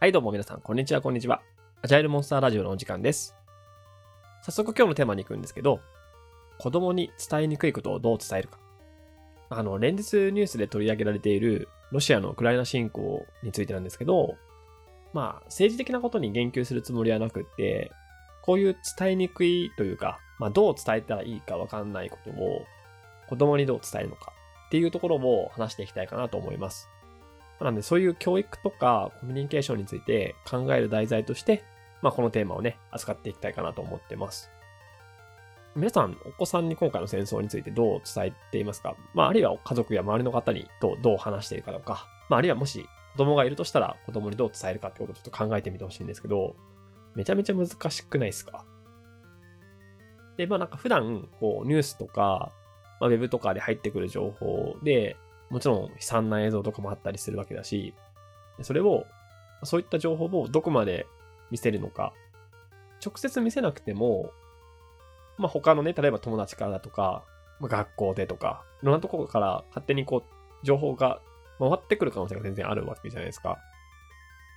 はい、どうも皆さん、こんにちは、こんにちは。アジャイルモンスターラジオのお時間です。早速今日のテーマに行くんですけど、子供に伝えにくいことをどう伝えるか。あの、連日ニュースで取り上げられているロシアのウクライナ侵攻についてなんですけど、まあ、政治的なことに言及するつもりはなくって、こういう伝えにくいというか、まあ、どう伝えたらいいかわかんないことを子供にどう伝えるのかっていうところを話していきたいかなと思います。なんで、そういう教育とかコミュニケーションについて考える題材として、まあ、このテーマをね、扱っていきたいかなと思ってます。皆さん、お子さんに今回の戦争についてどう伝えていますか？まあ、あるいは家族や周りの方にとどう話しているかとか、まあ、あるいはもし子供がいるとしたら子供にどう伝えるかってことをちょっと考えてみてほしいんですけど、めちゃめちゃ難しくないですか？で、まあなんか普段、こう、ニュースとか、まあ、ウェブとかで入ってくる情報で、もちろん悲惨な映像とかもあったりするわけだし、それを、そういった情報をどこまで見せるのか、直接見せなくても、まあ他のね、例えば友達からだとか、まあ、学校でとか、いろんなところから勝手にこう、情報が回ってくる可能性が全然あるわけじゃないですか。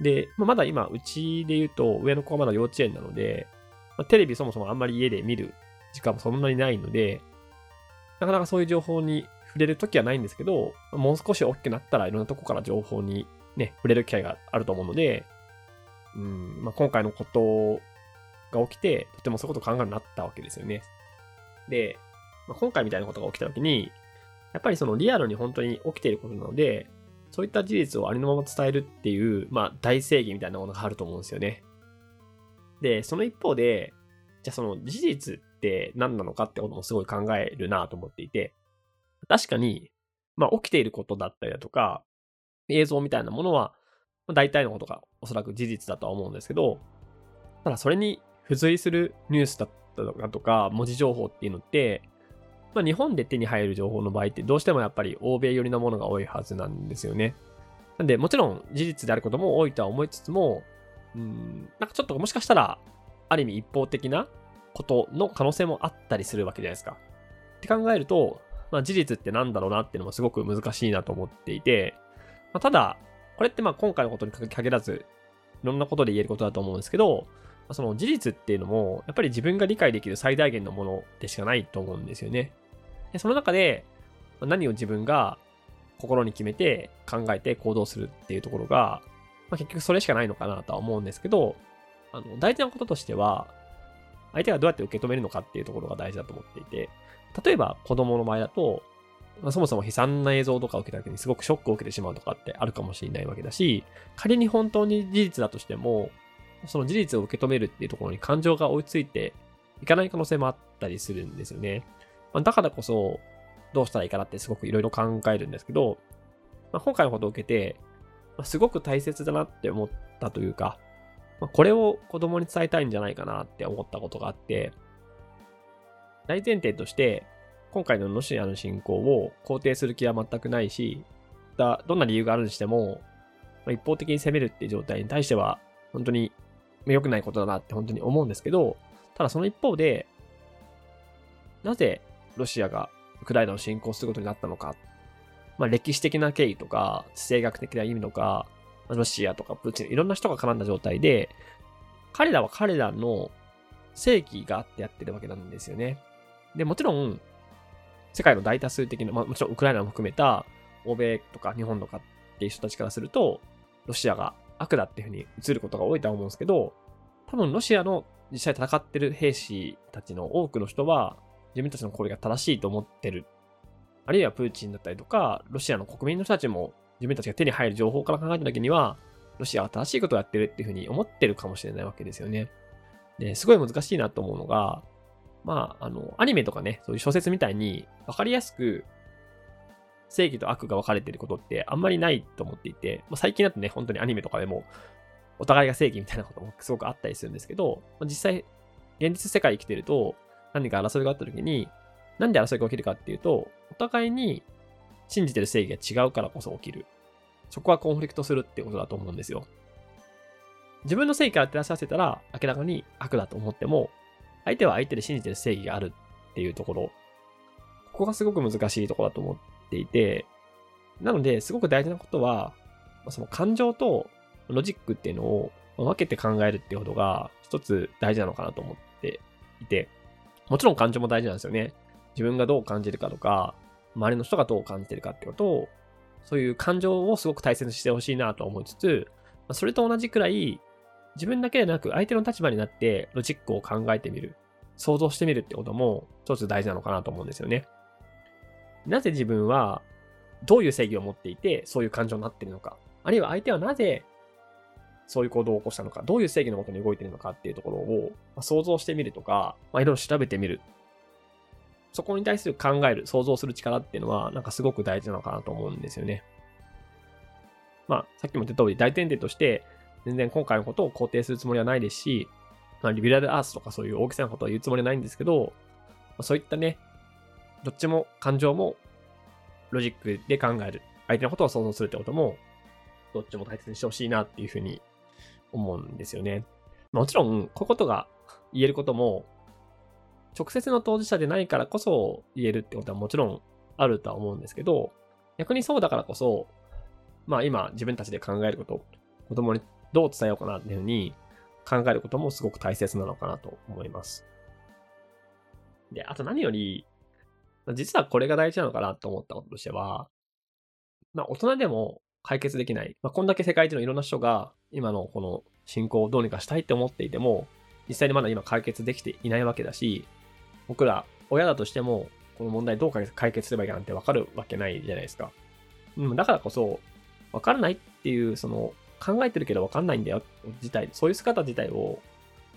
で、まあ、まだ今、うちで言うと、上の子はまだ幼稚園なので、まあ、テレビそもそもあんまり家で見る時間もそんなにないので、なかなかそういう情報に触れるときはないんですけど、もう少し大きくなったらいろんなとこから情報にね、触れる機会があると思うので、うん、まあ、今回のことが起きて、とてもそういうことを考えるようになったわけですよね。で、まあ、今回みたいなことが起きたときに、やっぱりそのリアルに本当に起きていることなので、そういった事実をありのまま伝えるっていう、まあ、大正義みたいなものがあると思うんですよね。で、その一方で、じゃあその事実って何なのかってこともすごい考えるなと思っていて、確かに、まあ起きていることだったりだとか、映像みたいなものは、まあ、大体のことがおそらく事実だとは思うんですけど、ただそれに付随するニュースだったとかとか、文字情報っていうのって、まあ日本で手に入る情報の場合ってどうしてもやっぱり欧米寄りなものが多いはずなんですよね。なんでもちろん事実であることも多いとは思いつつも、うん、なんかちょっともしかしたら、ある意味一方的なことの可能性もあったりするわけじゃないですか。って考えると、まあ、事実ってなんだろうなっていうのもすごく難しいなと思っていて、まあ、ただ、これってまあ今回のことに限らず、いろんなことで言えることだと思うんですけど、その事実っていうのも、やっぱり自分が理解できる最大限のものでしかないと思うんですよね。でその中で、何を自分が心に決めて考えて行動するっていうところが、まあ、結局それしかないのかなとは思うんですけど、あの大事なこととしては、相手がどうやって受け止めるのかっていうところが大事だと思っていて、例えば子供の場合だと、まあ、そもそも悲惨な映像とかを受けた時にすごくショックを受けてしまうとかってあるかもしれないわけだし、仮に本当に事実だとしても、その事実を受け止めるっていうところに感情が追いついていかない可能性もあったりするんですよね。まあ、だからこそ、どうしたらいいかなってすごくいろいろ考えるんですけど、まあ、今回のことを受けて、ま、すごく大切だなって思ったというか、まあ、これを子供に伝えたいんじゃないかなって思ったことがあって、大前提として、今回のロシアの侵攻を肯定する気は全くないし、だどんな理由があるにしても、まあ、一方的に攻めるっていう状態に対しては、本当に良くないことだなって本当に思うんですけど、ただその一方で、なぜロシアがウクライナを侵攻することになったのか、まあ、歴史的な経緯とか、地政学的な意味とか、ロシアとかプーチン、いろんな人が絡んだ状態で、彼らは彼らの正義があってやってるわけなんですよね。で、もちろん、世界の大多数的な、まあ、もちろんウクライナも含めた、欧米とか日本とかっていう人たちからすると、ロシアが悪だっていうふうに映ることが多いとは思うんですけど、多分ロシアの実際戦ってる兵士たちの多くの人は、自分たちの行為が正しいと思ってる。あるいはプーチンだったりとか、ロシアの国民の人たちも自分たちが手に入る情報から考えたときには、ロシアは正しいことをやってるっていうふうに思ってるかもしれないわけですよね。で、すごい難しいなと思うのが、まあ、あの、アニメとかね、そういう小説みたいに分かりやすく正義と悪が分かれてることってあんまりないと思っていて、まあ、最近だとね、本当にアニメとかでもお互いが正義みたいなこともすごくあったりするんですけど、まあ、実際、現実世界生きてると何か争いがあった時に、なんで争いが起きるかっていうと、お互いに信じてる正義が違うからこそ起きる。そこはコンフリクトするってことだと思うんですよ。自分の正義から照らし合わせたら明らかに悪だと思っても、相手は相手で信じてる正義があるっていうところ。ここがすごく難しいところだと思っていて、なので、すごく大事なことは、その感情とロジックっていうのを分けて考えるっていうことが一つ大事なのかなと思っていて、もちろん感情も大事なんですよね。自分がどう感じるかとか、周りの人がどう感じてるかってことを、そういう感情をすごく大切にしてほしいなと思いつつ、それと同じくらい、自分だけでなく相手の立場になってロジックを考えてみる、想像してみるってことも一つ大事なのかなと思うんですよね。なぜ自分はどういう正義を持っていてそういう感情になってるのか、あるいは相手はなぜそういう行動を起こしたのか、どういう正義のもとに動いてるのかっていうところを、想像してみるとか、まあ、いろいろ調べてみる。そこに対する考える、想像する力っていうのは、なんかすごく大事なのかなと思うんですよね。まあ、さっきも言った通り、大前提として、全然今回のことを肯定するつもりはないですし、まあ、リベラルアースとかそういう大きさのことは言うつもりはないんですけど、まあ、そういったね、どっちも感情もロジックで考える。相手のことを想像するってことも、どっちも大切にしてほしいなっていうふうに思うんですよね。もちろん、こういうことが言えることも、直接の当事者でないからこそ言えるってことはもちろんあるとは思うんですけど、逆にそうだからこそ、まあ今自分たちで考えること、子供にどう伝えようかなっていうふうに考えることもすごく大切なのかなと思います。で、あと何より、実はこれが大事なのかなと思ったこととしては、まあ大人でも解決できない。まあ、こんだけ世界中のいろんな人が今のこの進行をどうにかしたいって思っていても、実際にまだ今解決できていないわけだし、僕ら親だとしても、この問題どう解決すればいいかなんてわかるわけないじゃないですか。うん、だからこそ、わからないっていう、その、考えてるけどわかんないんだよ、自体、そういう姿自体を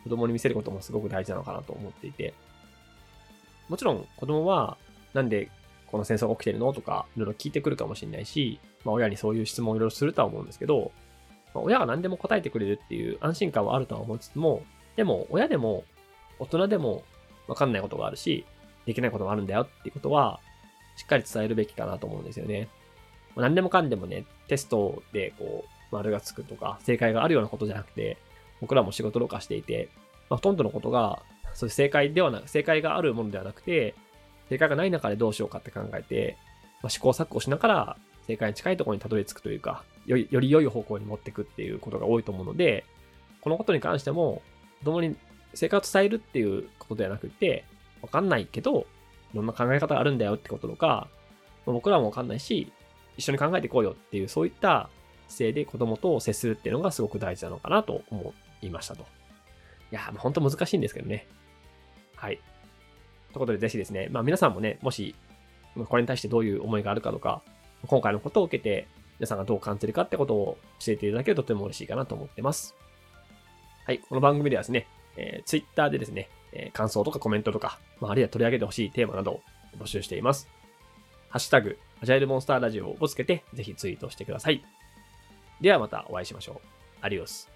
子供に見せることもすごく大事なのかなと思っていて、もちろん子供は、なんでこの戦争が起きてるのとか、いろいろ聞いてくるかもしれないし、まあ、親にそういう質問をいろいろするとは思うんですけど、まあ、親が何でも答えてくれるっていう安心感はあるとは思いつつも、でも、親でも、大人でも、わかんないことがあるし、できないことがあるんだよっていうことは、しっかり伝えるべきかなと思うんですよね。何でもかんでもね、テストでこう、丸がつくとか、正解があるようなことじゃなくて、僕らも仕事とかしていて、まあ、ほとんどのことが、そういう正解ではなく、正解があるものではなくて、正解がない中でどうしようかって考えて、まあ、試行錯誤しながら正解に近いところにたどり着くというか、よりより良い方向に持っていくっていうことが多いと思うので、このことに関しても、子供に正解を伝えるっていうことではなくて、わかんないけど、いろんな考え方があるんだよってこととか、僕らもわかんないし、一緒に考えていこうよっていう、そういった姿勢で子供と接するっていうのがすごく大事なのかなと思いましたと。いや、もう本当難しいんですけどね。はい。ということで、ぜひですね、まあ皆さんもね、もし、これに対してどういう思いがあるかとか、今回のことを受けて、皆さんがどう感じるかってことを教えていただけるととても嬉しいかなと思ってます。はい、この番組ではですね、えー、Twitter でですね、えー、感想とかコメントとか、まあ、あるいは取り上げてほしいテーマなどを募集しています。ハッシュタグ、アジャイルモンスターラジオをつけて、ぜひツイートしてください。ではまたお会いしましょう。アリオス。